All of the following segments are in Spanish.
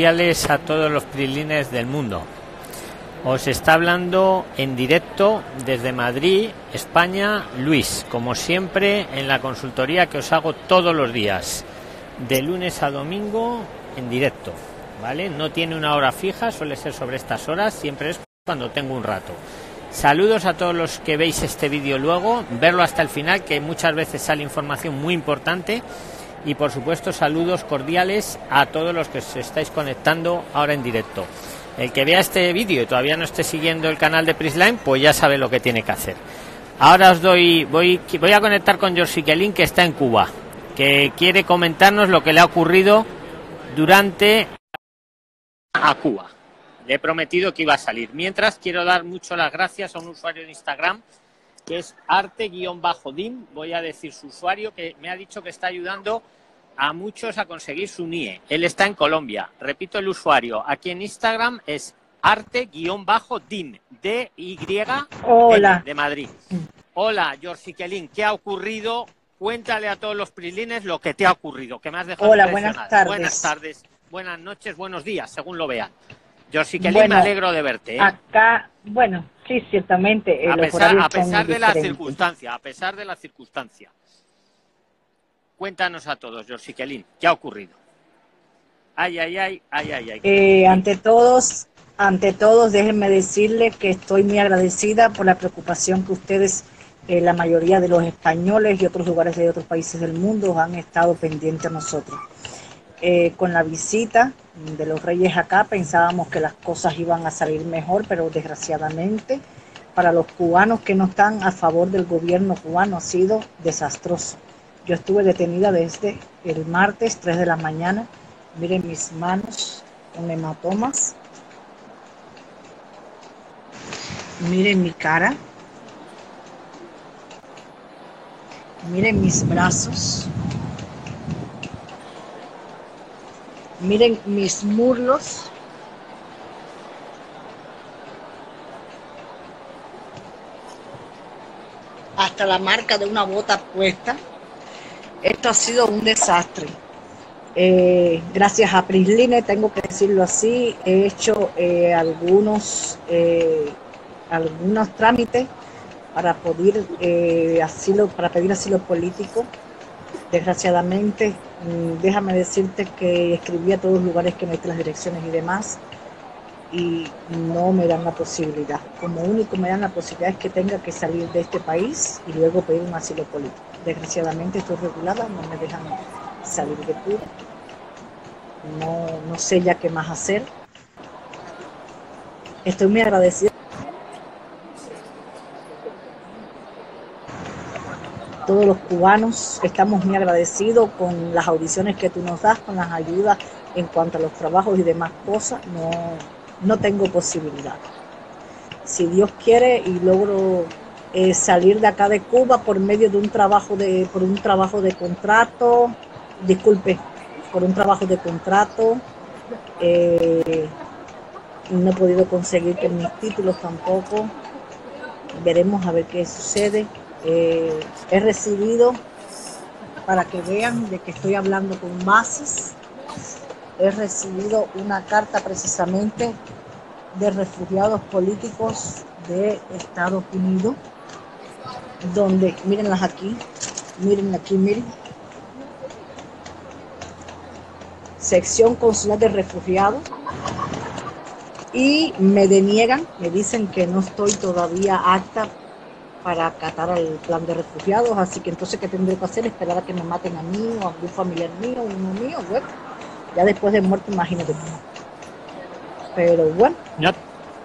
a todos los prilines del mundo. Os está hablando en directo desde Madrid, España, Luis, como siempre en la consultoría que os hago todos los días, de lunes a domingo en directo, ¿vale? No tiene una hora fija, suele ser sobre estas horas, siempre es cuando tengo un rato. Saludos a todos los que veis este vídeo luego, verlo hasta el final, que muchas veces sale información muy importante y por supuesto saludos cordiales a todos los que os estáis conectando ahora en directo. El que vea este vídeo y todavía no esté siguiendo el canal de Prisline, pues ya sabe lo que tiene que hacer. Ahora os doy, voy, voy a conectar con George Kelly, que está en Cuba, que quiere comentarnos lo que le ha ocurrido durante a Cuba. Le he prometido que iba a salir. Mientras quiero dar mucho las gracias a un usuario de Instagram que es arte-dim. Voy a decir su usuario que me ha dicho que está ayudando a muchos a conseguir su NIE. Él está en Colombia. Repito el usuario. Aquí en Instagram es arte-dim. D-Y Hola. de Madrid. Hola, George Kelin. ¿Qué ha ocurrido? Cuéntale a todos los prilines lo que te ha ocurrido, que me has dejado Hola, buenas tardes. Buenas tardes, buenas noches, buenos días, según lo vean. George Kelin, me alegro de verte. ¿eh? Acá, bueno, sí, ciertamente. Eh, a pesar, a pesar de la circunstancia, a pesar de la circunstancia. Cuéntanos a todos, George Kelin, ¿qué ha ocurrido? Ay, ay, ay, ay, ay, ay. Eh, ante todos, ante todos, déjenme decirles que estoy muy agradecida por la preocupación que ustedes, eh, la mayoría de los españoles y otros lugares de otros países del mundo, han estado pendientes a nosotros. Eh, con la visita de los reyes acá pensábamos que las cosas iban a salir mejor, pero desgraciadamente para los cubanos que no están a favor del gobierno cubano ha sido desastroso. Yo estuve detenida desde el martes 3 de la mañana. Miren mis manos con hematomas. Miren mi cara. Miren mis brazos. Miren mis muslos. Hasta la marca de una bota puesta. Esto ha sido un desastre. Eh, gracias a Prisline, tengo que decirlo así, he hecho eh, algunos, eh, algunos trámites para pedir asilo, para pedir asilo político Desgraciadamente, mm, déjame decirte que escribí a todos los lugares que meten las direcciones y demás y no me dan la posibilidad. Como único me dan la posibilidad es que tenga que salir de este país y luego pedir un asilo político. Desgraciadamente estoy regulada, no me dejan salir de Cuba. No, no sé ya qué más hacer. Estoy muy agradecida todos los cubanos estamos muy agradecidos con las audiciones que tú nos das, con las ayudas en cuanto a los trabajos y demás cosas. No, no tengo posibilidad. Si Dios quiere y logro eh, salir de acá de Cuba por medio de un trabajo de, por un trabajo de contrato, disculpe, por un trabajo de contrato, eh, no he podido conseguir mis títulos tampoco. Veremos a ver qué sucede eh, he recibido, para que vean de que estoy hablando con bases, he recibido una carta precisamente de refugiados políticos de Estados Unidos, donde, mírenlas aquí, miren aquí, miren, sección consular de refugiados, y me deniegan, me dicen que no estoy todavía apta para acatar al plan de refugiados, así que entonces ¿qué tendré que hacer? Esperar a que me maten a mí o a algún familiar mío, uno mío, bueno, ya después de muerte imagínate. Pero bueno,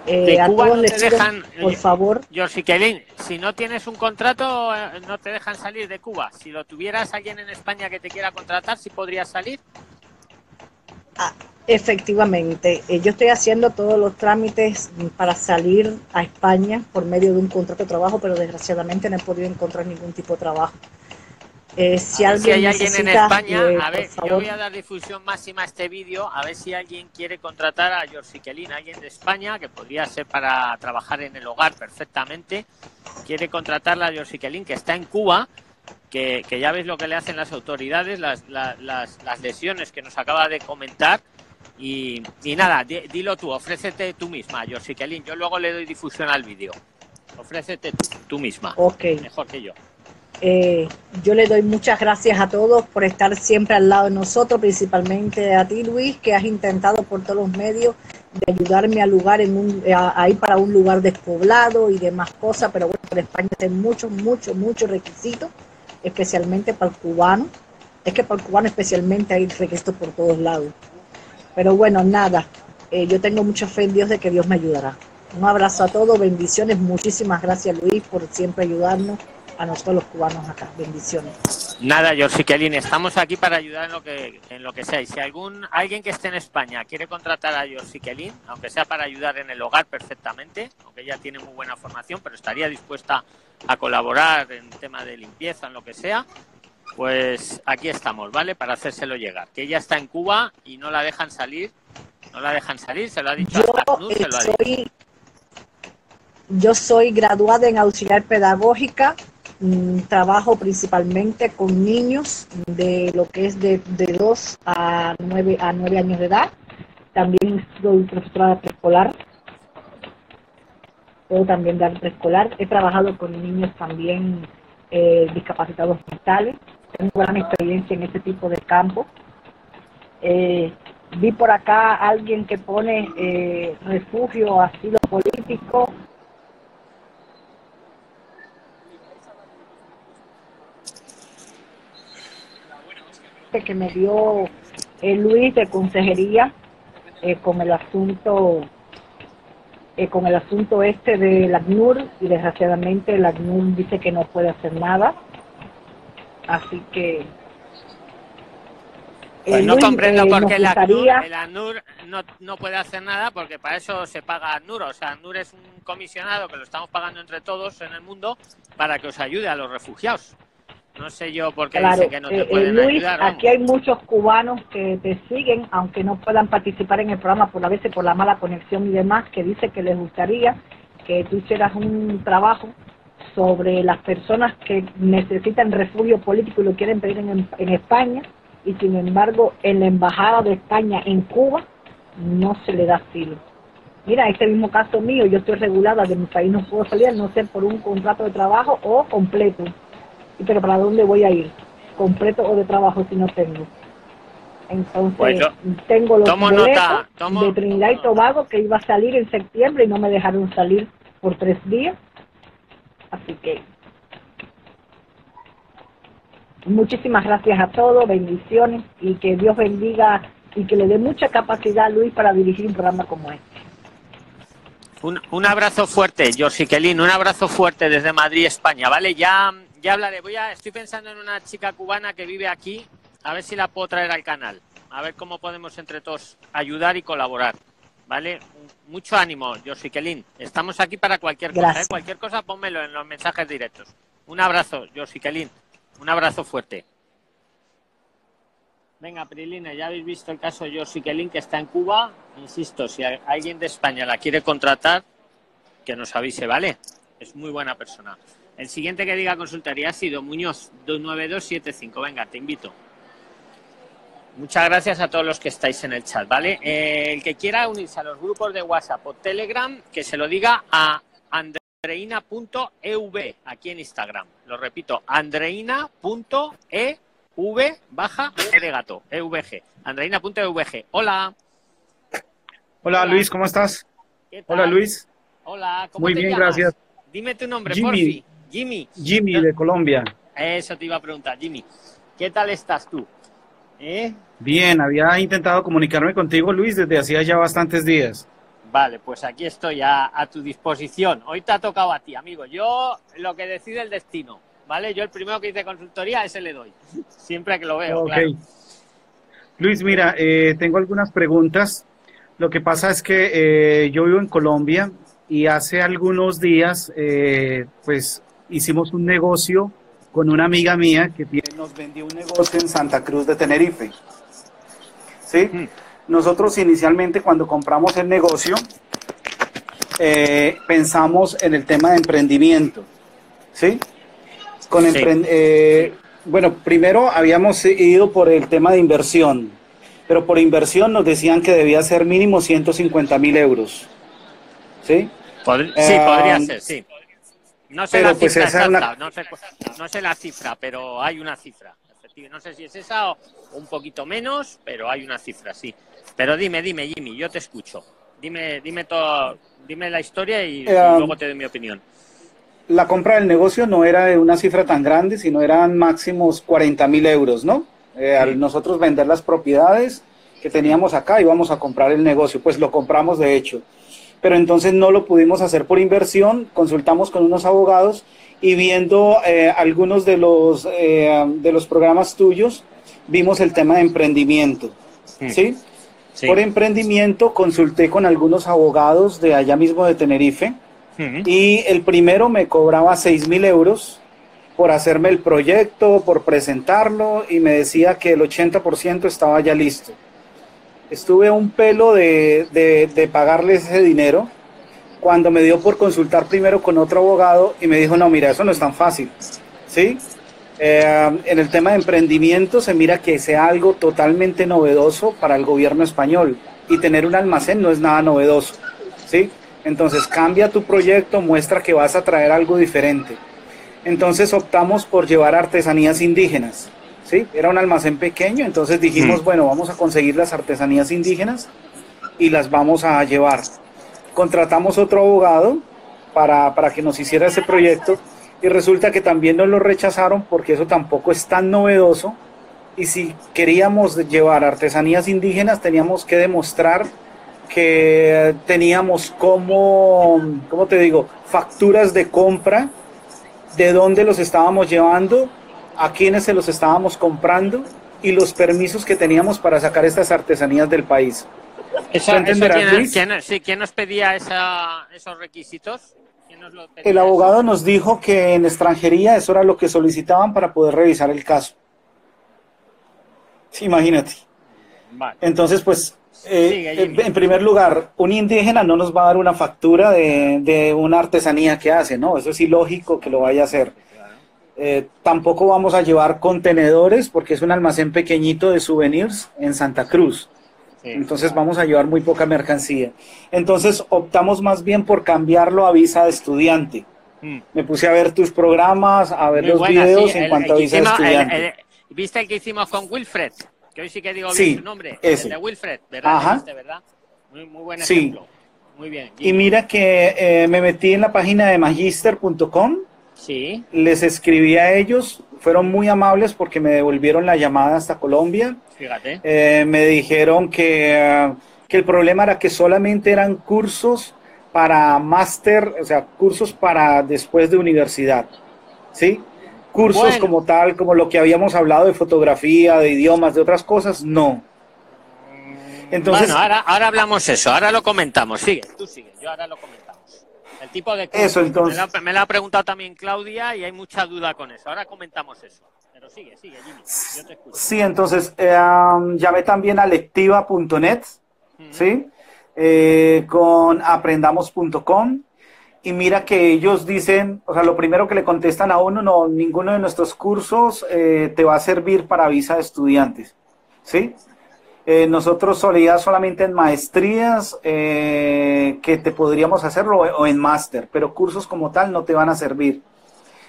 eh, a todos les dejan, por eh, favor. George Kelly, si no tienes un contrato, eh, no te dejan salir de Cuba. Si lo tuvieras alguien en España que te quiera contratar, ¿sí podrías salir? Ah, efectivamente, eh, yo estoy haciendo todos los trámites para salir a España por medio de un contrato de trabajo, pero desgraciadamente no he podido encontrar ningún tipo de trabajo. Eh, si, alguien hay alguien en España, eh, a ver, yo voy a dar difusión máxima a este vídeo, a ver si alguien quiere contratar a George Kelly, alguien de España, que podría ser para trabajar en el hogar perfectamente, quiere contratarla a George Kelly, que está en Cuba, que, ya ves lo que le hacen las autoridades, las, las, las, lesiones que nos acaba de comentar, Y, nada, dilo tú, ofrécete tú misma, Kelin. Yo luego le doy difusión al vídeo. Ofrécete tú, misma. Ok. Mejor que yo. Eh, yo le doy muchas gracias a todos por estar siempre al lado de nosotros, principalmente a ti, Luis, que has intentado por todos los medios de ayudarme a, lugar en un, a, ir para un lugar despoblado y demás cosas, pero bueno, en España hay muchos, muchos, muchos requisitos, especialmente para el cubano. Es que para el cubano especialmente hay requisitos por todos lados. Pero bueno, nada, eh, yo tengo mucha fe en Dios de que Dios me ayudará. Un abrazo a todos, bendiciones, muchísimas gracias Luis por siempre ayudarnos a nosotros los cubanos acá. Bendiciones. Nada, George Kelly, estamos aquí para ayudar en lo que en lo que sea. Y si algún alguien que esté en España quiere contratar a George Kelly, aunque sea para ayudar en el hogar perfectamente, aunque ella tiene muy buena formación, pero estaría dispuesta a colaborar en tema de limpieza, en lo que sea, pues aquí estamos, ¿vale? Para hacérselo llegar. Que ella está en Cuba y no la dejan salir. No la dejan salir, se lo ha dicho yo se lo ha dicho. Yo soy graduada en auxiliar pedagógica Mm, trabajo principalmente con niños de lo que es de, de 2 a 9, a 9 años de edad. También soy profesora de preescolar. Puedo también dar preescolar. He trabajado con niños también eh, discapacitados mentales. Tengo gran experiencia en ese tipo de campo. Eh, vi por acá alguien que pone eh, refugio, asilo político que me dio el Luis de consejería eh, con el asunto eh, con el asunto este de la ACNUR y desgraciadamente la ACNUR dice que no puede hacer nada así que pues no comprendo por qué la ACNUR, no, no, puede hacer nada porque para eso se paga ACNUR. O sea, ACNUR es un comisionado que lo estamos pagando entre todos en el mundo para que os ayude a los refugiados. No sé yo por qué dice que no te eh, pueden Luis, Aquí hay muchos cubanos que te siguen, aunque no puedan participar en el programa por a veces por la mala conexión y demás, que dice que les gustaría que tú hicieras un trabajo sobre las personas que necesitan refugio político y lo quieren pedir en, en España y sin embargo en la embajada de España en Cuba no se le da asilo. Mira, este mismo caso mío, yo estoy regulada de mi país, no puedo salir, no sé, por un contrato de trabajo o completo pero ¿para dónde voy a ir? ¿Completo o de trabajo si no tengo? Entonces, pues tengo los boletos de Trinidad y Tobago que iba a salir en septiembre y no me dejaron salir por tres días. Así que muchísimas gracias a todos, bendiciones y que Dios bendiga y que le dé mucha capacidad a Luis para dirigir un programa como este. Un, abrazo fuerte, Kelly, un abrazo fuerte desde Madrid, España, ¿vale? Ya ya hablaré. Voy a, estoy pensando en una chica cubana que vive aquí, a ver si la puedo traer al canal. A ver cómo podemos entre todos ayudar y colaborar. ¿Vale? Mucho ánimo, Kelin. Estamos aquí para cualquier cosa. ¿eh? Cualquier cosa, pónmelo en los mensajes directos. Un abrazo, Kelin. Un abrazo fuerte. Venga, Prilina, ya habéis visto el caso de Kelin que está en Cuba. Insisto, si alguien de España la quiere contratar, que nos avise, ¿vale? Es muy buena persona. El siguiente que diga consultaría ha sido Muñoz 29275. Venga, te invito. Muchas gracias a todos los que estáis en el chat, ¿vale? Eh, el que quiera unirse a los grupos de WhatsApp o Telegram, que se lo diga a andreina.ev aquí en Instagram. Lo repito, andreina.ev baja e de gato, evg. Andreina.evg. Hola. Hola. Luis, ¿cómo estás? Hola Luis. Hola, ¿cómo Muy bien, gracias. Dime tu nombre, Jimmy. Jimmy. Jimmy de Colombia. Eso te iba a preguntar, Jimmy. ¿Qué tal estás tú? ¿Eh? Bien, había intentado comunicarme contigo, Luis, desde hacía ya bastantes días. Vale, pues aquí estoy a, tu disposición. Hoy te ha tocado a ti, amigo. Yo lo que decide el destino, ¿vale? Yo el primero que hice consultoría, ese le doy. Siempre que lo veo, claro. Luis, mira, eh, tengo algunas preguntas. Lo que pasa es que eh, yo vivo en Colombia y hace algunos días, eh, pues hicimos un negocio con una amiga mía que nos vendió un negocio en Santa Cruz de Tenerife. ¿Sí? Nosotros inicialmente cuando compramos el negocio eh, pensamos en el tema de emprendimiento. ¿Sí? Con eh, bueno, primero habíamos ido por el tema de inversión. pero por inversión nos decían que debía ser mínimo 150 mil euros. ¿Sí? sí, podría ser, sí. No sé la pues, cifra exacta, no, sé, la cifra, pero hay una cifra. No sé si es esa o un poquito menos, pero hay una cifra, sí. Pero dime, dime, Jimmy, yo te escucho. Dime, dime todo, dime la historia y, eh, luego te doy mi opinión. La compra del negocio no era de una cifra tan grande, sino eran máximos 40 mil euros, ¿no? Eh, al nosotros vender las propiedades que teníamos acá íbamos a comprar el negocio, pues lo compramos de hecho. Pero entonces no lo pudimos hacer por inversión, consultamos con unos abogados y viendo eh, algunos de los, eh, de los programas tuyos, vimos el tema de emprendimiento. ¿sí? Por emprendimiento consulté con algunos abogados de allá mismo de Tenerife y el primero me cobraba 6 mil euros por hacerme el proyecto, por presentarlo y me decía que el 80% estaba ya listo. Estuve un pelo de, de, pagarle ese dinero cuando me dio por consultar primero con otro abogado y me dijo, no, mira, eso no es tan fácil. ¿Sí? Eh, en el tema de emprendimiento se mira que sea algo totalmente novedoso para el gobierno español y tener un almacén no es nada novedoso. ¿Sí? Entonces cambia tu proyecto, muestra que vas a traer algo diferente. Entonces optamos por llevar artesanías indígenas. ¿Sí? Era un almacén pequeño, entonces dijimos, bueno, vamos a conseguir las artesanías indígenas y las vamos a llevar. Contratamos otro abogado para, para que nos hiciera ese proyecto y resulta que también nos lo rechazaron porque eso tampoco es tan novedoso y si queríamos llevar artesanías indígenas teníamos que demostrar que teníamos como, ¿cómo te digo?, facturas de compra de dónde los estábamos llevando, a quiénes se los estábamos comprando y los permisos que teníamos para sacar estas artesanías del país. ¿quién, nos pedía esos requisitos? el abogado nos dijo que en extranjería eso era lo que solicitaban para poder revisar el caso. imagínate. Entonces, pues eh, en primer lugar, un indígena no nos va a dar una factura de, una artesanía que hace, ¿no? Eso es ilógico que lo vaya a hacer. Eh, tampoco vamos a llevar contenedores porque es un almacén pequeñito de souvenirs en Santa Cruz. Entonces vamos a llevar muy poca mercancía. Entonces optamos más bien por cambiarlo a visa de estudiante. Mm. Me puse a ver tus programas, a ver los videos en cuanto a visa de estudiante. ¿Viste el que hicimos con Wilfred? que hoy sí que digo bien su nombre, ese. el de Wilfred, ¿verdad? ¿verdad? Muy, muy buen ejemplo. Muy bien. Y mira que eh, me metí en la página de magister.com. Sí. Les escribí a ellos, fueron muy amables porque me devolvieron la llamada hasta Colombia. Fíjate. Eh, me dijeron que, que el problema era que solamente eran cursos para máster, o sea, cursos para después de universidad. ¿Sí? cursos como tal, como lo que habíamos hablado de fotografía, de idiomas, de otras cosas, no. Entonces, bueno, ahora, ahora hablamos eso, ahora lo comentamos. Sigue, tú sigue, yo ahora lo comentamos. El tipo de eso, entonces. Me lo, ha preguntado también Claudia y hay mucha duda con eso. Ahora comentamos eso. Pero sigue, sigue, Jimmy. Yo te escucho. Sí, entonces eh, llamé también a lectiva.net, ¿sí? Eh, con aprendamos.com y mira que ellos dicen, o sea, lo primero que le contestan a uno, no, ninguno de nuestros cursos eh, te va a servir para visa de estudiantes, ¿sí? Eh, nosotros solía solamente en maestrías eh, que te podríamos hacerlo o en máster, pero cursos como tal no te van a servir.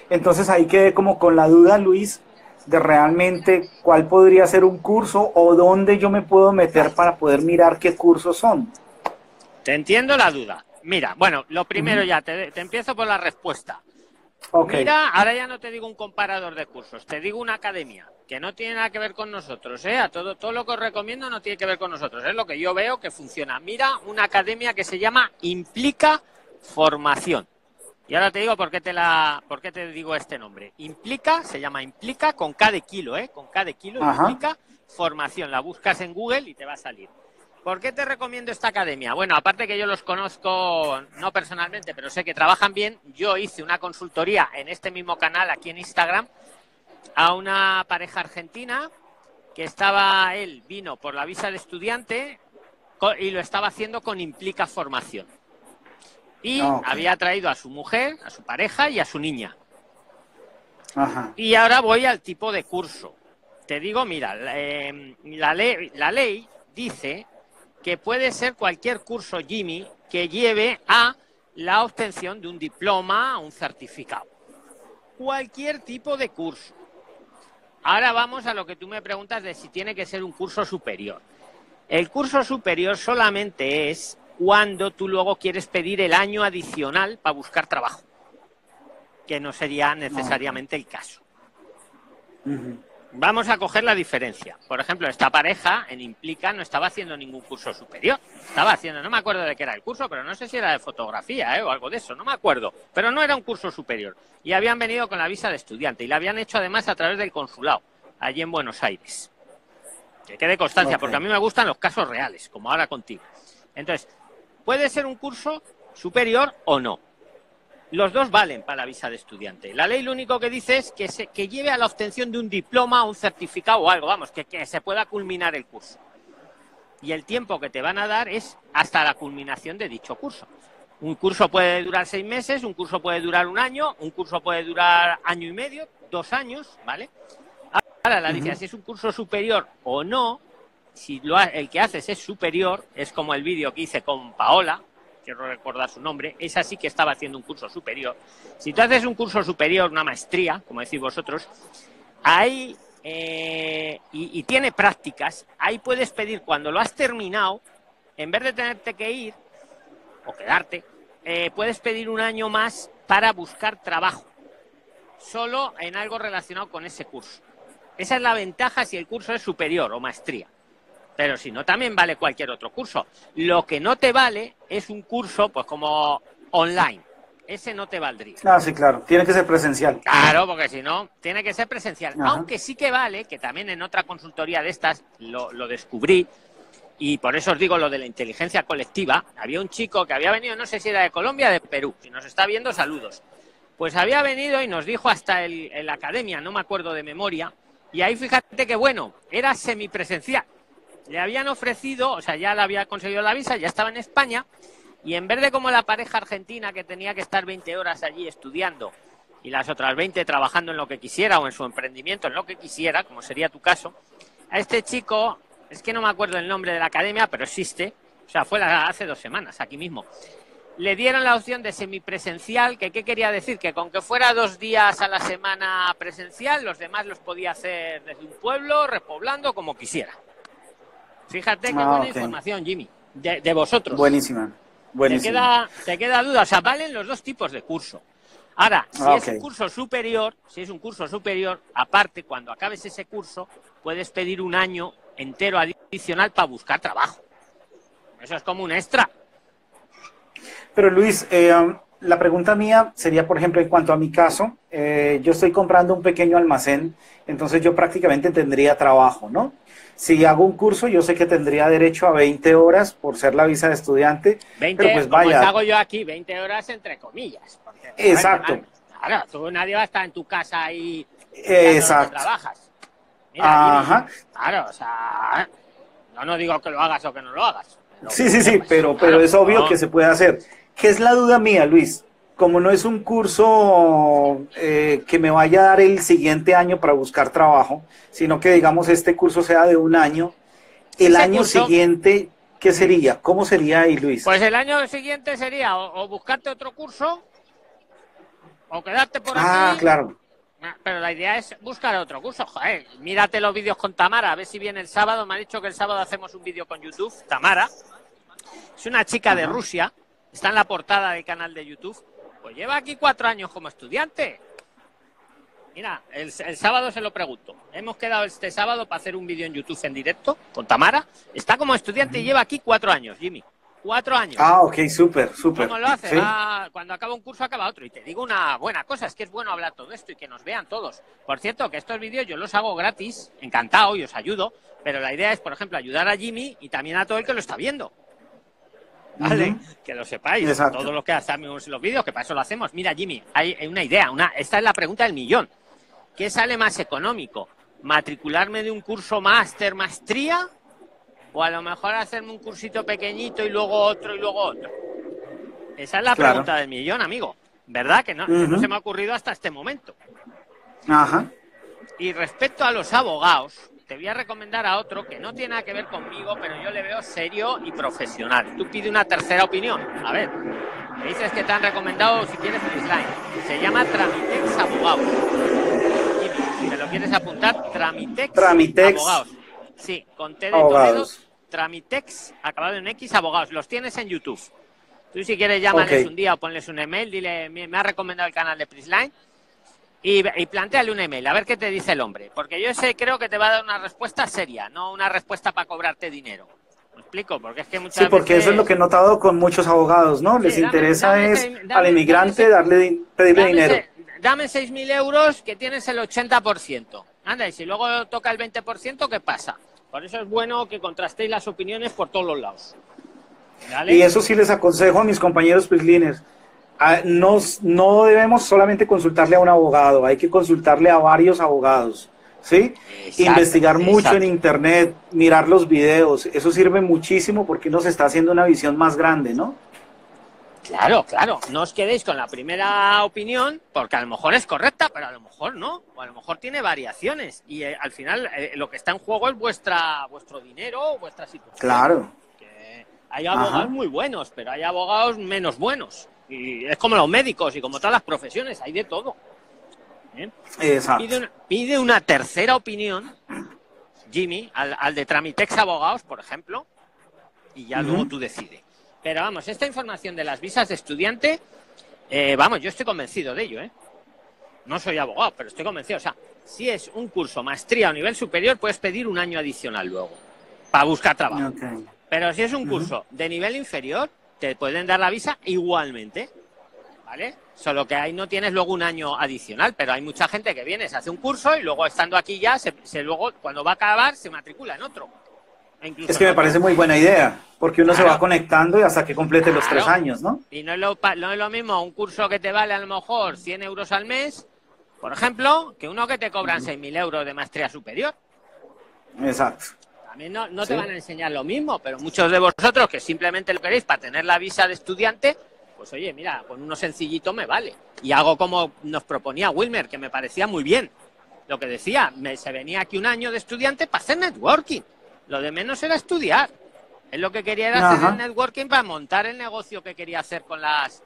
Entonces ahí quedé como con la duda, Luis, de realmente cuál podría ser un curso o dónde yo me puedo meter para poder mirar qué cursos son. Te entiendo la duda. Mira, bueno, lo primero ya, te, empiezo por la respuesta. Mira, ahora ya no te digo un comparador de cursos, te digo una academia, que no tiene nada que ver con nosotros, ¿eh? todo, todo lo que os recomiendo no tiene que ver con nosotros, es lo que yo veo que funciona. Mira, una academia que se llama Implica Formación. Y ahora te digo por qué te, la, por qué te digo este nombre. Implica, se llama Implica con cada kilo, ¿eh? Con cada kilo, Implica Formación. La buscas en Google y te va a salir. ¿Por qué te recomiendo esta academia? Bueno, aparte que yo los conozco, no personalmente, pero sé que trabajan bien, yo hice una consultoría en este mismo canal, aquí en Instagram, a una pareja argentina que estaba, él vino por la visa de estudiante y lo estaba haciendo con Implica Formación. Y ah, había traído a su mujer, a su pareja y a su niña. Y ahora voy al tipo de curso. te digo, mira, eh, la, ley, la ley dice que puede ser cualquier curso, Jimmy, que lleve a la obtención de un diploma, un certificado. Cualquier tipo de curso. Ahora vamos a lo que tú me preguntas de si tiene que ser un curso superior. El curso superior solamente es cuando tú luego quieres pedir el año adicional para buscar trabajo, que no sería necesariamente el caso. Vamos a coger la diferencia. Por ejemplo, esta pareja en Implica no estaba haciendo ningún curso superior. Estaba haciendo, no me acuerdo de qué era el curso, pero no sé si era de fotografía ¿eh? o algo de eso, no me acuerdo. Pero no era un curso superior. Y habían venido con la visa de estudiante y la habían hecho además a través del consulado, allí en Buenos Aires. Que quede constancia, porque a mí me gustan los casos reales, como ahora contigo. Entonces, puede ser un curso superior o no. Los dos valen para la visa de estudiante. La ley lo único que dice es que, se, que lleve a la obtención de un diploma, un certificado o algo, vamos, que, que se pueda culminar el curso. Y el tiempo que te van a dar es hasta la culminación de dicho curso. Un curso puede durar seis meses, un curso puede durar un año, un curso puede durar año y medio, dos años, ¿vale? Ahora, la diferencia si es un curso superior o no, si lo, el que haces es superior, es como el vídeo que hice con Paola, quiero recordar su nombre, esa sí que estaba haciendo un curso superior. Si tú haces un curso superior, una maestría, como decís vosotros, ahí, eh, y, tiene prácticas, ahí puedes pedir, cuando lo has terminado, en vez de tenerte que ir o quedarte, eh, puedes pedir un año más para buscar trabajo, solo en algo relacionado con ese curso. Esa es la ventaja si el curso es superior o maestría. Pero si no, también vale cualquier otro curso. Lo que no te vale es un curso, pues como online. Ese no te valdría. Ah, sí, claro. Tiene que ser presencial. Claro, porque si no, tiene que ser presencial. Ajá. Aunque sí que vale, que también en otra consultoría de estas lo, lo, descubrí, y por eso os digo lo de la inteligencia colectiva. Había un chico que había venido, no sé si era de Colombia o de Perú. Si nos está viendo, saludos. Pues había venido y nos dijo hasta el, en la academia, no me acuerdo de memoria, y ahí fíjate que bueno, era semipresencial le habían ofrecido, o sea, ya le había conseguido la visa, ya estaba en España, y en vez de como la pareja argentina que tenía que estar 20 horas allí estudiando y las otras 20 trabajando en lo que quisiera o en su emprendimiento, en lo que quisiera, como sería tu caso, a este chico, es que no me acuerdo el nombre de la academia, pero existe, o sea, fue hace dos semanas, aquí mismo. Le dieron la opción de semipresencial, que qué quería decir, que con que fuera dos días a la semana presencial, los demás los podía hacer desde un pueblo, repoblando, como quisiera. Fíjate qué ah, buena okay. información, Jimmy, de, de, vosotros. Buenísima. Te Buenísima. queda, te queda duda, o sea, valen los dos tipos de curso. Ahora, si ah, okay. es un curso superior, si es un curso superior, aparte, cuando acabes ese curso, puedes pedir un año entero adicional para buscar trabajo. Eso es como un extra. Pero Luis, eh, la pregunta mía sería, por ejemplo, en cuanto a mi caso, eh, yo estoy comprando un pequeño almacén, entonces yo prácticamente tendría trabajo, ¿no? Si hago un curso, yo sé que tendría derecho a 20 horas por ser la visa de estudiante. 20, pero pues vaya. Como hago yo aquí, 20 horas entre comillas. Porque, Exacto. Claro, tú nadie va a estar en tu casa ahí Exacto. trabajas. Mira, Ajá. Claro, o sea, no, no digo que lo hagas o que no lo hagas. Lo sí, sí, sí, pero, pero es obvio no. que se puede hacer. ¿Qué es la duda mía, Luis? Como no es un curso eh, que me vaya a dar el siguiente año para buscar trabajo, sino que digamos este curso sea de un año, el año curso, siguiente, ¿qué sería? ¿Cómo sería ahí, Luis? Pues el año siguiente sería o, o buscarte otro curso o quedarte por ah, aquí. Ah, claro. Pero la idea es buscar otro curso. Joder, mírate los vídeos con Tamara, a ver si viene el sábado. Me ha dicho que el sábado hacemos un vídeo con YouTube. Tamara es una chica de Rusia está en la portada del canal de YouTube, pues lleva aquí cuatro años como estudiante. Mira, el, el, sábado se lo pregunto. Hemos quedado este sábado para hacer un vídeo en YouTube en directo con Tamara. Está como estudiante y lleva aquí cuatro años, Jimmy. Cuatro años. Ah, ok, súper, súper. ¿Cómo lo hace? ¿Sí? Ah, cuando acaba un curso acaba otro. Y te digo una buena cosa, es que es bueno hablar todo esto y que nos vean todos. Por cierto, que estos vídeos yo los hago gratis, encantado y os ayudo. Pero la idea es, por ejemplo, ayudar a Jimmy y también a todo el que lo está viendo. ¿Vale? Uh -huh. Que lo sepáis, Exacto. todo lo que hacemos los vídeos, que para eso lo hacemos. Mira, Jimmy, hay una idea, una, esta es la pregunta del millón. ¿Qué sale más económico? ¿Matricularme de un curso máster, maestría? ¿O a lo mejor hacerme un cursito pequeñito y luego otro y luego otro? Esa es la claro. pregunta del millón, amigo. ¿Verdad? Que no, uh -huh. que no se me ha ocurrido hasta este momento. Ajá. Y respecto a los abogados, te voy a recomendar a otro que no tiene nada que ver conmigo, pero yo le veo serio y profesional. Tú pide una tercera opinión. A ver, me dices que te han recomendado, si quieres, Slime. Se llama Tramitex Abogados. Si me lo quieres apuntar, Tramitex, Tramitex Abogados. Sí, con T de Toledo, Tramitex, acabado en X, Abogados. Los tienes en YouTube. Tú si quieres llámales un día o ponles un email, dile, me ha recomendado el canal de Prisline y, y planteale un email, a ver qué te dice el hombre. Porque yo ese creo que te va a dar una respuesta seria, no una respuesta para cobrarte dinero. ¿Me explico? Porque es que muchas Sí, porque veces... eso es lo que he notado con muchos abogados, ¿no? Les dame- interesa dame es dame- al inmigrante darle di- pedirle dinero. dame 6.000 euros que tienes el 80%. Anda, y si luego toca el 20%, ¿qué pasa? Por eso es bueno que contrastéis las opiniones por todos los lados. Y eso sí les aconsejo a mis compañeros Prisliners. Ah, No, no debemos solamente consultarle a un abogado, hay que consultarle a varios abogados. ¿Sí? Exacto, Investigar mucho exacto. en internet, mirar los videos, eso sirve muchísimo porque uno se está haciendo una visión más grande, ¿no? Claro, claro. No os quedéis con la primera opinión, porque a lo mejor es correcta, pero a lo mejor no. O a lo mejor tiene variaciones. Y eh, al final eh, lo que está en juego es vuestra, vuestro dinero, vuestra situación. Claro. Que hay abogados Ajá. muy buenos, pero hay abogados menos buenos. Y es como los médicos y como todas las profesiones, hay de todo. ¿Eh? Pide una, pide una tercera opinión, Jimmy, al, al de Tramitex Abogados, por ejemplo, y ya luego tú decides. Pero vamos, esta información de las visas de estudiante, eh, vamos, yo estoy convencido de ello, ¿eh? No soy abogado, pero estoy convencido. O sea, si es un curso maestría o nivel superior, puedes pedir un año adicional luego para buscar trabajo. Pero si es un curso de nivel inferior, te pueden dar la visa igualmente. ¿Vale? Solo que ahí no tienes luego un año adicional, pero hay mucha gente que viene, se hace un curso y luego estando aquí ya, se, se luego cuando va a acabar, se matricula en otro. E incluso Es que me otro. parece muy buena idea, porque uno se va conectando y hasta que complete los tres años, ¿no? Y no es, lo, no es lo mismo un curso que te vale a lo mejor 100 euros al mes, por ejemplo, que uno que te cobran 6.000 euros de maestría superior. Exacto. También no, no Sí. te van a enseñar lo mismo, pero muchos de vosotros que simplemente lo queréis para tener la visa de estudiante, pues oye, mira, con uno sencillito me vale. Y hago como nos proponía Wilmer, que me parecía muy bien. Lo que decía, me, se venía aquí un año de estudiante para hacer networking. Lo de menos era estudiar. Él lo que quería era hacer el networking para montar el negocio que quería hacer con las...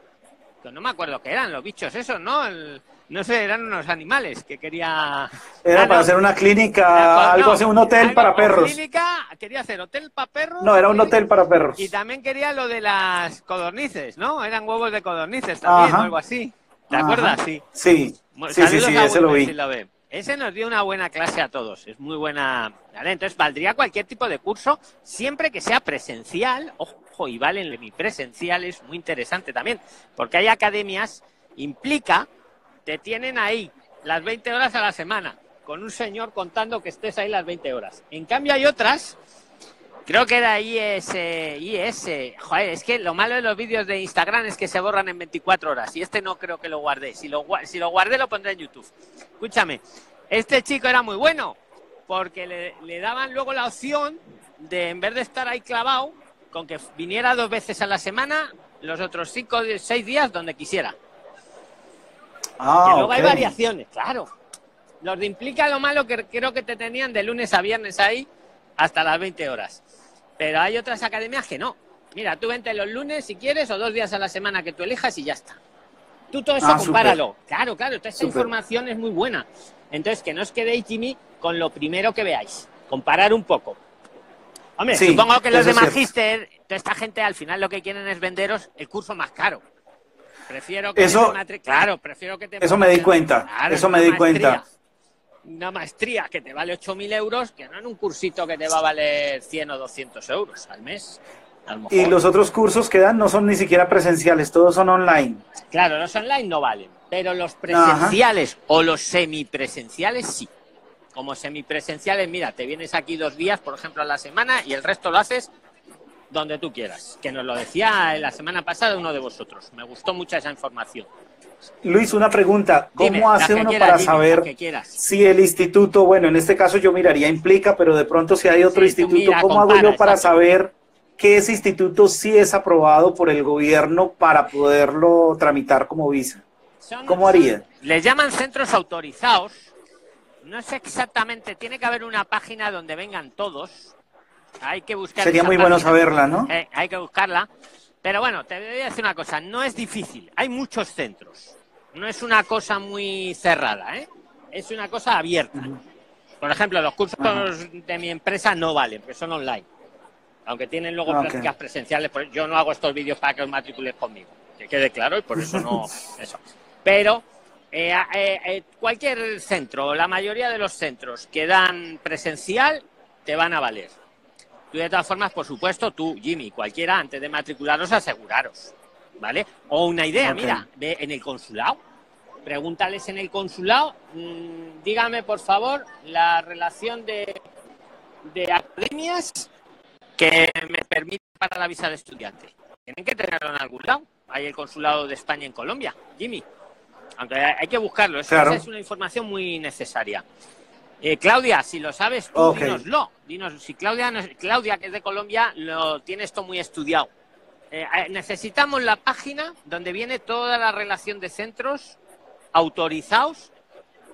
Que no me acuerdo qué eran, los bichos esos, ¿no? El- no sé, eran unos animales que quería... Era Ah, para no. hacer una clínica, algo así, un hotel algo- para perros. Clínica, quería hacer hotel para perros. No, era un hotel para perros. Y también quería lo de las codornices, ¿no? Eran huevos de codornices también, Ajá. o algo así. ¿Te Ajá. acuerdas? Sí. Sí, sí, sí, sí, ese lo vi. si lo ve. Ese nos dio una buena clase a todos. Es muy buena. ¿vale? Entonces, valdría cualquier tipo de curso, siempre que sea presencial. Ojo, y vale, mi presencial es muy interesante también. Porque hay academias, implica, te tienen ahí las 20 horas a la semana, con un señor contando que estés ahí las 20 horas. En cambio, hay otras Creo que era IS, IS. Joder, es que lo malo de los vídeos de Instagram es que se borran en 24 horas. Y este no creo que lo guardé. Si lo, si lo guardé, lo pondré en YouTube. Escúchame, este chico era muy bueno porque le, le daban luego la opción de, en vez de estar ahí clavado, con que viniera dos veces a la semana, los otros cinco, seis días, donde quisiera. Ah, que luego hay variaciones, claro. Los de implica lo malo que creo que te tenían de lunes a viernes ahí hasta las 20 horas. Pero hay otras academias que no. Mira, tú vente los lunes si quieres o dos días a la semana que tú elijas y ya está. Tú todo eso Ah, compáralo. Claro, claro, toda esta información es muy buena. Entonces, que no os quedéis, Jimmy, con lo primero que veáis. Comparar un poco. Hombre, Sí, supongo que los de. Magister, toda esta gente al final lo que quieren es venderos el curso más caro. Prefiero que Eso- te claro, prefiero que te eso me di cuenta, Claro, eso una me di maestría. cuenta. Una maestría que te vale 8.000 euros, que no en un cursito que te va a valer 100 o 200 euros al mes. Lo Y los otros cursos que dan no son ni siquiera presenciales, todos son online. Claro, los online no valen, pero los presenciales o los semipresenciales sí. Como semipresenciales, mira, te vienes aquí dos días, por ejemplo, a la semana y el resto lo haces donde tú quieras. Que nos lo decía la semana pasada uno de vosotros. Me gustó mucho esa información. Luis, una pregunta, ¿cómo Dime, hace uno quieras, para saber si el instituto, bueno, en este caso yo miraría implica, pero de pronto si hay otro Sí, instituto, mira, ¿cómo hago yo para saber que ese instituto sí es aprobado por el gobierno para poderlo tramitar como visa? Son- ¿Cómo haría? les llaman centros autorizados. no sé exactamente, tiene que haber una página donde vengan todos. Hay que buscar. Sería muy bueno saberla, ¿no? Eh, hay que buscarla. Pero bueno, te voy a decir una cosa, no es difícil. Hay muchos centros. No es una cosa muy cerrada, ¿eh? Es una cosa abierta. Por ejemplo, los cursos de mi empresa no valen, porque son online. Aunque tienen luego prácticas presenciales, yo no hago estos vídeos para que os matricules conmigo. Que quede claro y por eso no. Eso. Pero eh, eh, cualquier centro, la mayoría de los centros que dan presencial, te van a valer. Tú, de todas formas, por supuesto, tú, Jimmy, cualquiera, antes de matricularos, aseguraros. ¿Vale? O una idea, mira, ve en el consulado. Pregúntales en el consulado, mm, dígame, por favor, la relación de, de academias que me permite para la visa de estudiante. Tienen que tenerlo en algún lado. Hay el consulado de España en Colombia. Jimmy, aunque hay que buscarlo, esa es una información muy necesaria. Eh, Claudia, si lo sabes tú, dínoslo. Dinos, si Claudia, Claudia, que es de Colombia, lo tiene esto muy estudiado. Eh, eh, necesitamos la página donde viene toda la relación de centros autorizados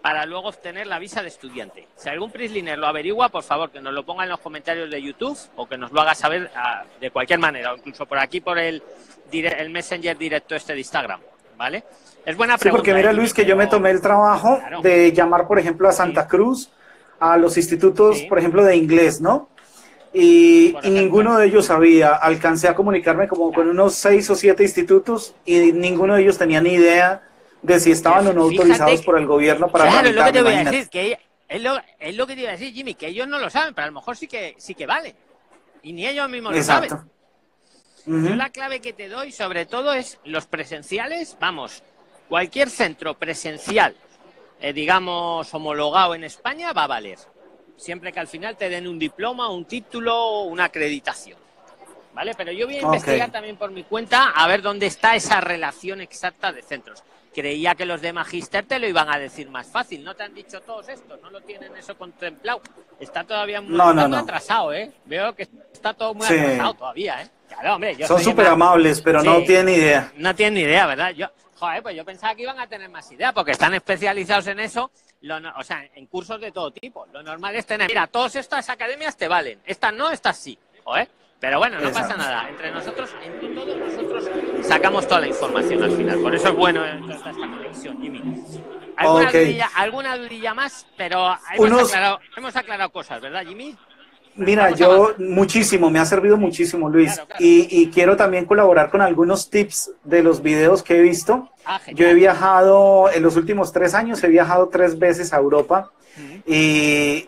para luego obtener la visa de estudiante. Si algún Prisliner lo averigua, por favor, que nos lo ponga en los comentarios de YouTube o que nos lo haga saber ah, de cualquier manera, o incluso por aquí, por el, el Messenger directo este de Instagram. ¿Vale? Es buena pregunta. Sí, porque mira, Luis, que yo me tomé el trabajo de llamar, por ejemplo, a Santa Cruz, a los institutos, por ejemplo, de inglés, ¿no? Y, ninguno de ellos sabía. Alcancé a comunicarme como con unos seis o siete institutos y ninguno de ellos tenía ni idea de si estaban o no autorizados por el gobierno para Claro, es lo que te voy a decir, que es lo, es lo que te iba a decir, Jimmy, que ellos no lo saben, pero a lo mejor sí que sí que vale. Y ni ellos mismos lo saben. Yo la clave que te doy, sobre todo, es los presenciales, vamos, Cualquier centro presencial, eh, digamos, homologado en España va a valer. Siempre que al final te den un diploma, un título una acreditación. ¿Vale? Pero yo voy a investigar también por mi cuenta a ver dónde está esa relación exacta de centros. Creía que los de Magister te lo iban a decir más fácil. ¿No te han dicho todos esto? ¿No lo tienen eso contemplado? Está todavía muy, atrasado, ¿eh? Veo que está todo muy atrasado todavía, ¿eh? Claro, hombre, Son súper amables, pero no tienen idea. No tienen idea, ¿verdad? Yo, Joder, pues yo pensaba que iban a tener más idea, porque están especializados en eso, o sea, en cursos de todo tipo. Lo normal es tener, mira, todas estas academias te valen, estas no, estas sí, joder. Pero bueno, no pasa nada. Entre nosotros, entre todos nosotros sacamos toda la información al final. Por eso es bueno esta conexión, Jimmy. ¿Alguna, dudilla, alguna dudilla más? Pero hemos, aclarado, hemos aclarado cosas, ¿verdad, Jimmy? Mira, yo muchísimo, me ha servido muchísimo, Luis. Y, quiero también colaborar con algunos tips de los videos que he visto. Ah, yo he viajado, en los últimos tres años, he viajado tres veces a Europa y,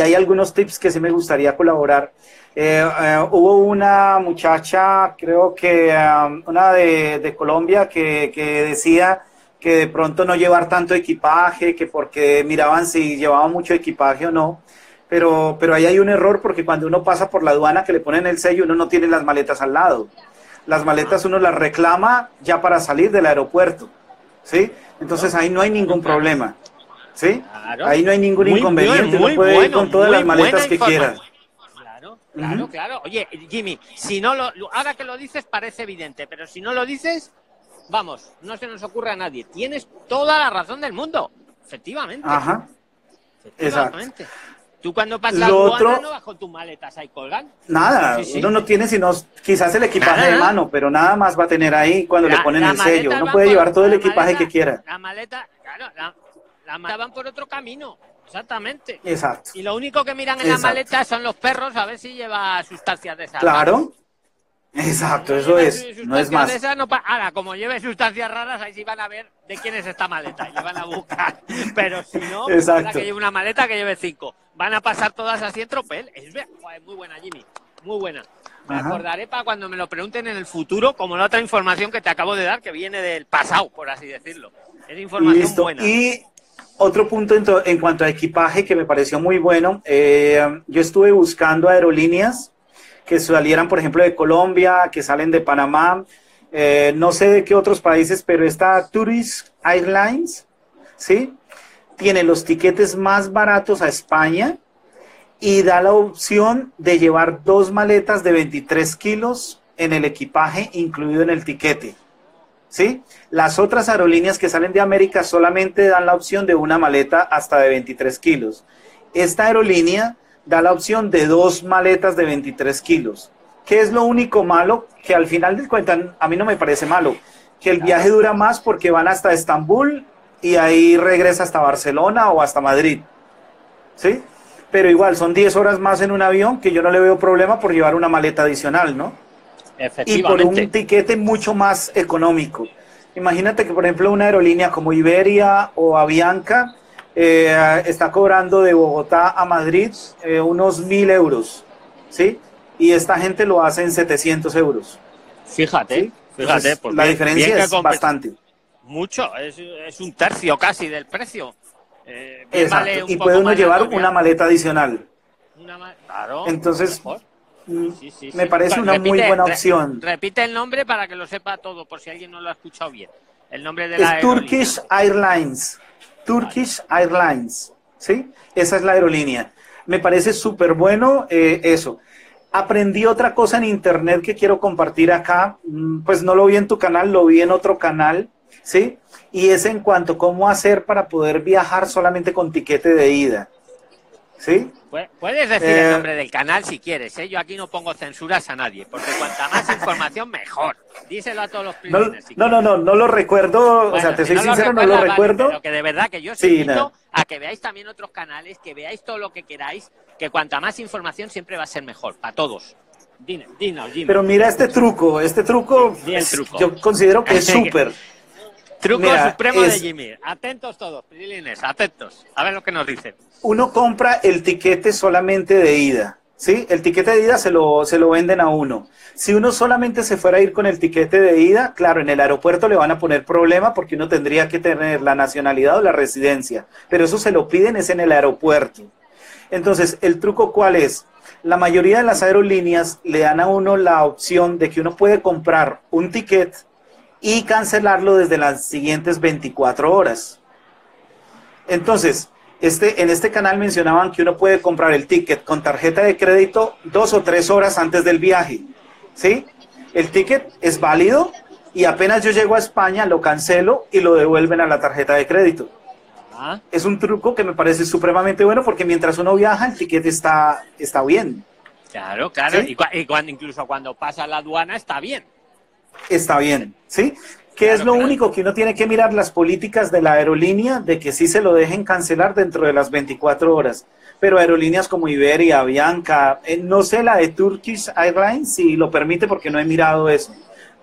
hay algunos tips que sí me gustaría colaborar. Eh, eh, hubo una muchacha, creo que um, una de, Colombia, que, que decía que de pronto no llevar tanto equipaje, que porque miraban si llevaba mucho equipaje o no pero, pero ahí hay un error porque cuando uno pasa por la aduana que le ponen el sello, uno no tiene las maletas al lado. Las maletas uno las reclama ya para salir del aeropuerto, ¿sí? Entonces ahí no hay ningún problema, ¿sí? Ahí no hay ningún inconveniente, uno puede ir con todas las maletas que quiera. Claro, claro, claro. Oye, Jimmy, si no lo, ahora que lo dices parece evidente, pero si no lo dices, vamos, no se nos ocurre a nadie. Tienes toda la razón del mundo, efectivamente. Ajá. Efectivamente. Tú cuando pasas la otro, no vas con tus maletas ahí colgando. Nada, uno no tiene sino quizás el equipaje de mano, pero nada más va a tener ahí cuando le ponen el sello. Uno puede llevar todo el equipaje que quiera. La maleta, claro, la, maleta van por otro camino. Exactamente. Exacto. Y lo único que miran en la maleta son los perros a ver si lleva sustancias de esas. Claro. Exacto, eso es, no es más. ahora, como lleve sustancias raras, ahí sí van a ver de quién es esta maleta y van a buscar. Pero si no, que lleve una maleta que lleve cinco. Van a pasar todas así en tropel. Es muy buena, Jimmy. Muy buena. Me acordaré para cuando me lo pregunten en el futuro, como la otra información que te acabo de dar, que viene del pasado, por así decirlo. Es información buena. Y otro punto en, cuanto a equipaje que me pareció muy bueno, eh, yo estuve buscando aerolíneas que salieran, por ejemplo, de Colombia, que salen de Panamá, eh, no sé de qué otros países, pero esta Tourist Airlines, ¿sí? Tiene los tiquetes más baratos a España y da la opción de llevar dos maletas de 23 kilos en el equipaje incluido en el tiquete. ¿sí? Las otras aerolíneas que salen de América solamente dan la opción de una maleta hasta de 23 kilos. Esta aerolínea da la opción de dos maletas de 23 kilos. ¿Qué es lo único malo? Que al final del cuenta, a mí no me parece malo, que el viaje dura más porque van hasta Estambul y ahí regresa hasta Barcelona o hasta Madrid. ¿Sí? Pero igual, son 10 horas más en un avión que yo no le veo problema por llevar una maleta adicional, ¿no? Y por un tiquete mucho más económico. Imagínate que, por ejemplo, una aerolínea como Iberia o Avianca eh, está cobrando de Bogotá a Madrid eh, unos mil euros, ¿sí? Y esta gente lo hace en 700 euros. Fíjate, fíjate. la diferencia es bastante. Mucho, es, un tercio casi del precio. Eh, y puede uno llevar una maleta adicional. claro. Entonces, Mm, me parece una muy buena opción. repite el nombre para que lo sepa todo, por si alguien no lo ha escuchado bien. El nombre de la es Turkish Airlines. Turkish Airlines. ¿Sí? Esa es la aerolínea. Me parece súper bueno eh, eso. Aprendí otra cosa en internet que quiero compartir acá. Mm, pues no lo vi en tu canal, lo vi en otro canal. ¿Sí? Y es en cuanto a cómo hacer para poder viajar solamente con tiquete de ida. ¿Sí? Puedes decir el eh, nombre del canal si quieres, ¿eh? Yo aquí no pongo censuras a nadie, porque cuanta más información, mejor. Díselo a todos los clientes. No, no, no, no, lo recuerdo, o sea, te soy sincero, no lo recuerdo. Pero que de verdad que yo os invito a que veáis también otros canales, que veáis todo lo que queráis, que cuanta más información siempre va a ser mejor, para todos. Dinos, dinos, Pero mira este truco, este truco, yo considero que es súper. Truco supremo de Jimmy. Atentos todos, prilines, atentos. A ver lo que nos dicen. Uno compra el tiquete solamente de ida. ¿Sí? El tiquete de ida se lo, se lo venden a uno. Si uno solamente se fuera a ir con el tiquete de ida, claro, en el aeropuerto le van a poner problema porque uno tendría que tener la nacionalidad o la residencia. Pero eso se lo piden es en el aeropuerto. Entonces, ¿el truco cuál es? La mayoría de las aerolíneas le dan a uno la opción de que uno puede comprar un ticket y cancelarlo desde las siguientes 24 horas. Entonces, este, en este canal mencionaban que uno puede comprar el ticket con tarjeta de crédito dos o tres horas antes del viaje. ¿Sí? El ticket es válido y apenas yo llego a España lo cancelo y lo devuelven a la tarjeta de crédito. Ah. Es un truco que me parece supremamente bueno porque mientras uno viaja el ticket está, está bien. Claro, claro. Y, cuando, incluso cuando pasa la aduana está bien está bien, ¿sí? Que es lo único que uno tiene que mirar las políticas de la aerolínea de que sí se lo dejen cancelar dentro de las 24 horas. Pero aerolíneas como Iberia, Bianca, eh, no sé la de Turkish Airlines si lo permite porque no he mirado eso.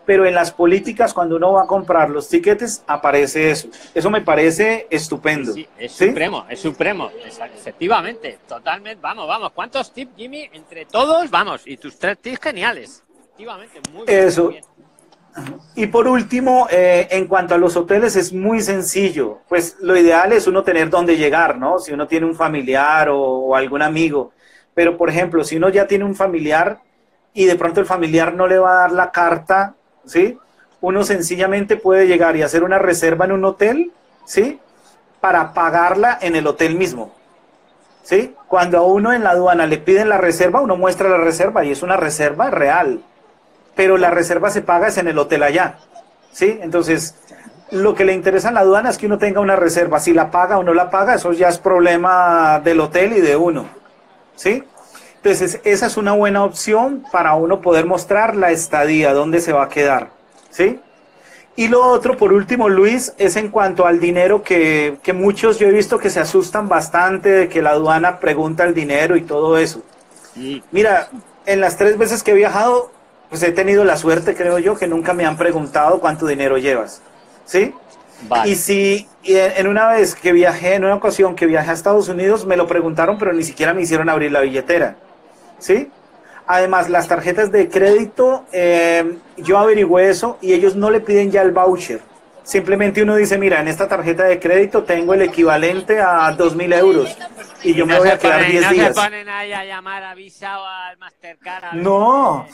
Pero en las políticas cuando uno va a comprar los tiquetes aparece eso. Eso me parece estupendo. Sí, es supremo, es supremo. efectivamente, totalmente. Vamos, vamos. ¿Cuántos tips, Jimmy? Entre todos, vamos. Y tus tres tips geniales. Efectivamente, muy bien. Eso. Y por último, eh, en cuanto a los hoteles, es muy sencillo. Pues lo ideal es uno tener dónde llegar, ¿no? Si uno tiene un familiar o, algún amigo. Pero, por ejemplo, si uno ya tiene un familiar y de pronto el familiar no le va a dar la carta, ¿sí? Uno sencillamente puede llegar y hacer una reserva en un hotel, ¿sí? Para pagarla en el hotel mismo. ¿Sí? Cuando a uno en la aduana le piden la reserva, uno muestra la reserva y es una reserva real pero la reserva se paga es en el hotel allá. ¿Sí? Entonces, lo que le interesa a la aduana es que uno tenga una reserva. Si la paga o no la paga, eso ya es problema del hotel y de uno. ¿Sí? Entonces, esa es una buena opción para uno poder mostrar la estadía, dónde se va a quedar. ¿Sí? Y lo otro, por último, Luis, es en cuanto al dinero que, que muchos yo he visto que se asustan bastante de que la aduana pregunta el dinero y todo eso. Mira, en las tres veces que he viajado, pues he tenido la suerte, creo yo, que nunca me han preguntado cuánto dinero llevas. ¿Sí? Y si en una vez que viajé, en una ocasión que viajé a Estados Unidos, me lo preguntaron, pero ni siquiera me hicieron abrir la billetera. ¿Sí? Además, las tarjetas de crédito, eh, yo averigüé eso y ellos no le piden ya el voucher. Simplemente uno dice, mira, en esta tarjeta de crédito tengo el equivalente a dos mil euros y yo me voy a quedar 10 días. No se ponen ahí a llamar a Visa o al Mastercard. no.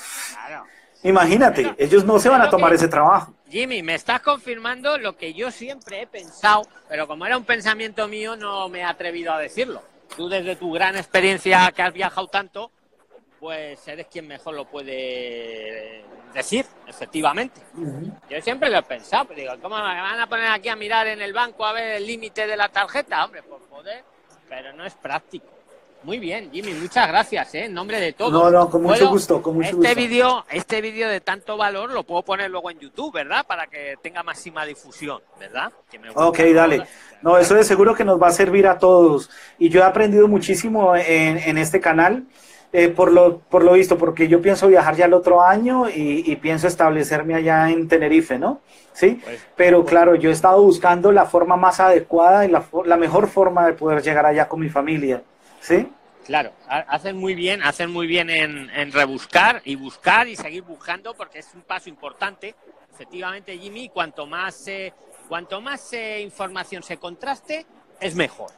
Imagínate, ellos no se van a tomar ese trabajo. Jimmy, me estás confirmando lo que yo siempre he pensado, pero como era un pensamiento mío, no me he atrevido a decirlo. Tú desde tu gran experiencia que has viajado tanto, pues eres quien mejor lo puede decir, efectivamente. Yo siempre lo he pensado, pero digo, ¿cómo me van a poner aquí a mirar en el banco a ver el límite de la tarjeta? Hombre, por poder, pero no es práctico. Muy bien, Jimmy, muchas gracias, ¿eh? en nombre de todos. No, no, con mucho gusto, con mucho este Video, este vídeo de tanto valor lo puedo poner luego en YouTube, ¿verdad? Para que tenga máxima difusión, ¿verdad? ok, dale. No, eso de seguro que nos va a servir a todos. Y yo he aprendido muchísimo en, en este canal. Eh, por, lo, por lo visto, porque yo pienso viajar ya el otro año y, pienso establecerme allá en Tenerife, ¿no? Sí, pues, pero pues. claro, yo he estado buscando la forma más adecuada y la, la mejor forma de poder llegar allá con mi familia, ¿sí? Claro, hacen muy bien, hacen muy bien en, en, rebuscar y buscar y seguir buscando porque es un paso importante. Efectivamente, Jimmy, cuanto más, eh, cuanto más eh, información se contraste, es mejor.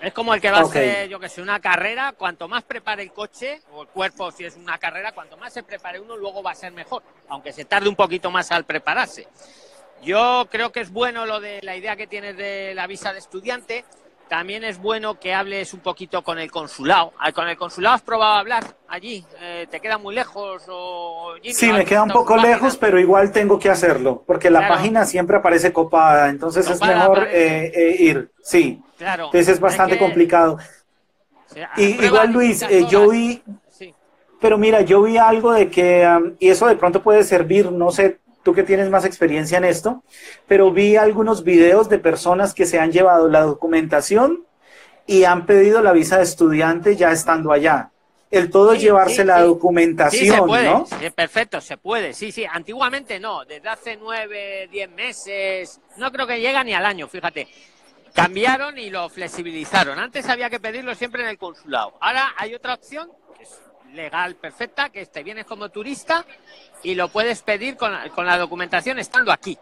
Es como el que va a hacer, yo que sé, una carrera, cuanto más prepare el coche, o el cuerpo si es una carrera, cuanto más se prepare uno, luego va a ser mejor, aunque se tarde un poquito más al prepararse. Yo creo que es bueno lo de la idea que tienes de la visa de estudiante. También es bueno que hables un poquito con el consulado. Ah, ¿Con el consulado has probado a hablar allí? Eh, ¿Te queda muy lejos? O, sí, me queda un poco lejos, pero igual tengo que hacerlo, porque la página siempre aparece copada, entonces es mejor eh, eh, ir. Sí. Claro. Entonces es bastante complicado. y, igual Luis, eh, yo vi, pero mira, yo vi algo de que, y eso de pronto puede servir, no sé, tú que tienes más experiencia en esto, pero vi algunos videos de personas que se han llevado la documentación y han pedido la visa de estudiante ya estando allá. El todo llevarse la documentación, se puede, ¿no? perfecto, se puede, sí, sí. Antiguamente no, desde hace nueve, diez meses, no creo que llega ni al año, fíjate cambiaron y lo flexibilizaron. Antes había que pedirlo siempre en el consulado. Ahora hay otra opción que es legal, perfecta, que te vienes como turista y lo puedes pedir con, la documentación estando aquí.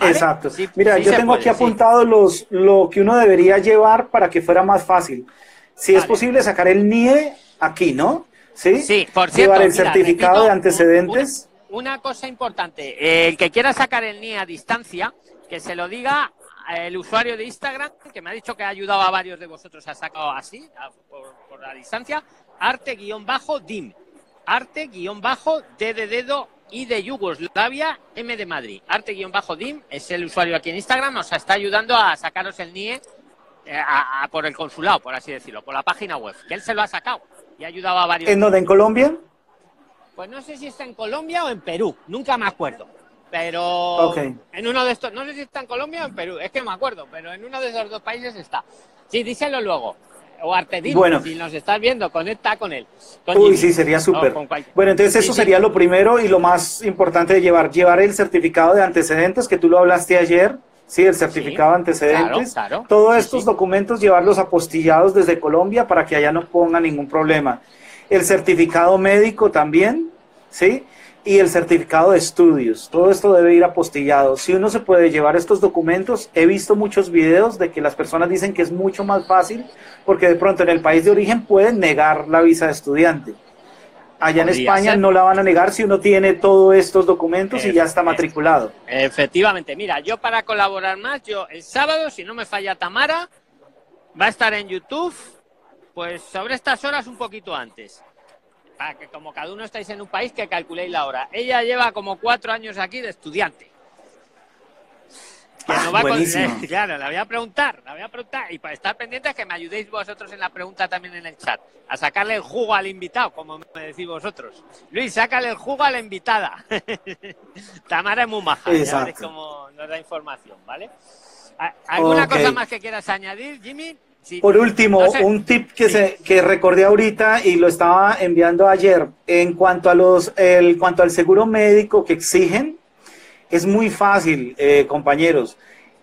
Exacto. Mira, yo tengo aquí apuntado los, lo que uno debería llevar para que fuera más fácil. Si es posible sacar el NIE aquí, ¿no? Sí, sí por cierto. Llevar el certificado de antecedentes. Una, una, cosa importante, el que quiera sacar el NIE a distancia, que se lo diga el usuario de Instagram, que me ha dicho que ha ayudado a varios de vosotros, ha sacado así, por, la distancia, arte-dim. Arte-d de dedo y de Yugoslavia, M de Madrid. Arte-dim es el usuario aquí en Instagram, nos está ayudando a sacaros el NIE eh, por el consulado, por así decirlo, por la página web, que él se lo ha sacado y ha ayudado a varios. ¿En dónde? ¿En Colombia? Pues no sé si está en Colombia o en Perú, nunca me acuerdo. Pero en uno de estos, no sé si está en Colombia o en Perú, es que me acuerdo, pero en uno de esos dos países está. Sí, díselo luego. O Artedín, bueno. si nos estás viendo, conecta con él. Uy, sí, sería súper. bueno, entonces eso sería lo primero y lo más importante de llevar. Llevar el certificado de antecedentes, que tú lo hablaste ayer. Sí, el certificado de antecedentes. Todos estos documentos llevarlos apostillados desde Colombia para que allá no ponga ningún problema. El certificado médico también, ¿sí? Y el certificado de estudios. Todo esto debe ir apostillado. Si uno se puede llevar estos documentos, he visto muchos videos de que las personas dicen que es mucho más fácil porque de pronto en el país de origen pueden negar la visa de estudiante. Allá en España no la van a negar si uno tiene todos estos documentos y ya está matriculado. Efectivamente, mira, yo para colaborar más, yo el sábado, si no me falla Tamara, va a estar en YouTube, pues sobre estas horas un poquito antes que como cada uno estáis en un país, que calculéis la hora. Ella lleva como cuatro años aquí de estudiante. Ah, claro, la voy a preguntar, la voy a preguntar. Y para estar pendientes que me ayudéis vosotros en la pregunta también en el chat. A sacarle el jugo al invitado, como me decís vosotros. Luis, sácale el jugo a la invitada. Tamara es muy maja, ya cómo nos da información, ¿vale? ¿Alguna cosa más que quieras añadir, Jimmy? Por último, un tip que, se, que recordé ahorita y lo estaba enviando ayer, en cuanto, a los, el, cuanto al seguro médico que exigen, es muy fácil, eh, compañeros.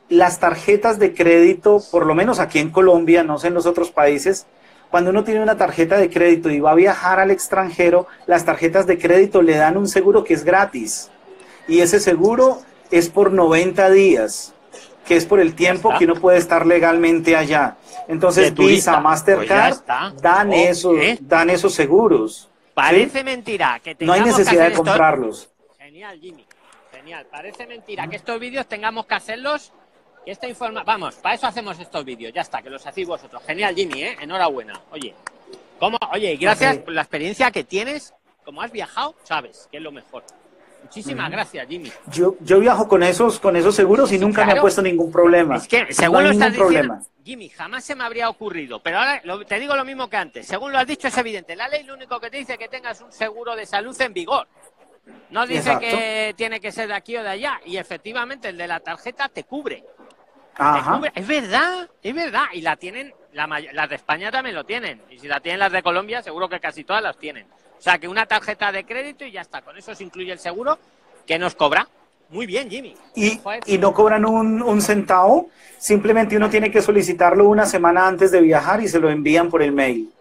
Las tarjetas de crédito, por lo menos aquí en Colombia, no sé en los otros países, cuando uno tiene una tarjeta de crédito y va a viajar al extranjero, las tarjetas de crédito le dan un seguro que es gratis. Y ese seguro es por 90 días que es por el tiempo que uno puede estar legalmente allá. Entonces Visa, Mastercard pues dan, esos, dan esos seguros. Parece mentira que No hay necesidad de comprarlos. Genial, Jimmy. Genial. Parece mentira que estos vídeos tengamos que hacerlos que esta informa... Vamos, para eso hacemos estos vídeos, ya está, que los hacéis vosotros. Genial, Jimmy, ¿eh? Enhorabuena. Oye, ¿cómo? Oye, gracias por la experiencia que tienes, como has viajado, sabes que es lo mejor. Muchísimas gracias, Jimmy. Yo, yo viajo con esos, con esos seguros y Sí, nunca me ha puesto ningún problema. Es que, No según hay lo estás ningún diciendo, problema. Jimmy, jamás se me habría ocurrido. Pero ahora lo- te digo lo mismo que antes. Según lo has dicho, es evidente. La ley lo único que te dice es que tengas un seguro de salud en vigor. No dice Exacto. que tiene que ser de aquí o de allá. Y efectivamente, el de la tarjeta te cubre. Te Ajá. cubre. Es verdad, es verdad. Y la tienen, la las de España también lo tienen. Y si la tienen las de Colombia, seguro que casi todas las tienen. O sea, que una tarjeta de crédito y ya está. Con eso se incluye el seguro que nos cobra. Muy bien, Jimmy. Y, y no cobran un, un centavo, simplemente uno tiene que solicitarlo una semana antes de viajar y se lo envían por el mail.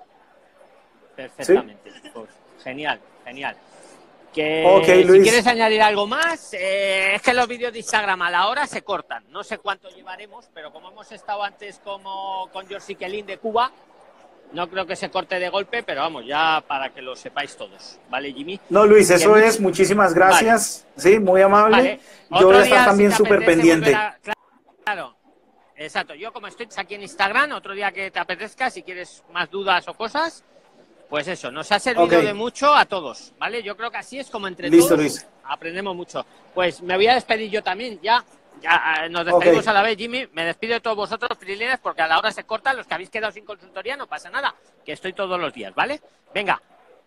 Perfectamente. Pues, genial, genial. Que Ok, si Luis. quieres añadir algo más, eh, es que los vídeos de Instagram a la hora se cortan. No sé cuánto llevaremos, pero como hemos estado antes como con George Kelly de Cuba, no creo que se corte de golpe, pero vamos, ya para que lo sepáis todos. ¿Vale, Jimmy? No, Luis, eso es, muchísimas gracias. Sí, muy amable. Vale. Yo voy a estar también súper pendiente. a- Claro, exacto. Yo como estoy aquí en Instagram, otro día que te apetezca, si quieres más dudas o cosas, pues eso, nos ha servido de mucho a todos, ¿vale? Yo creo que así es como entre Listo, todos Luis. aprendemos mucho. Pues me voy a despedir yo también, ya. Ya eh, nos despedimos a la vez, Jimmy. Me despido de todos vosotros, freelancers, porque a la hora se corta. Los que habéis quedado sin consultoría, no pasa nada, que estoy todos los días, ¿vale? Venga,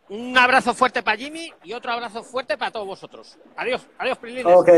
un abrazo fuerte para Jimmy y otro abrazo fuerte para todos vosotros. Adiós, adiós. Ok.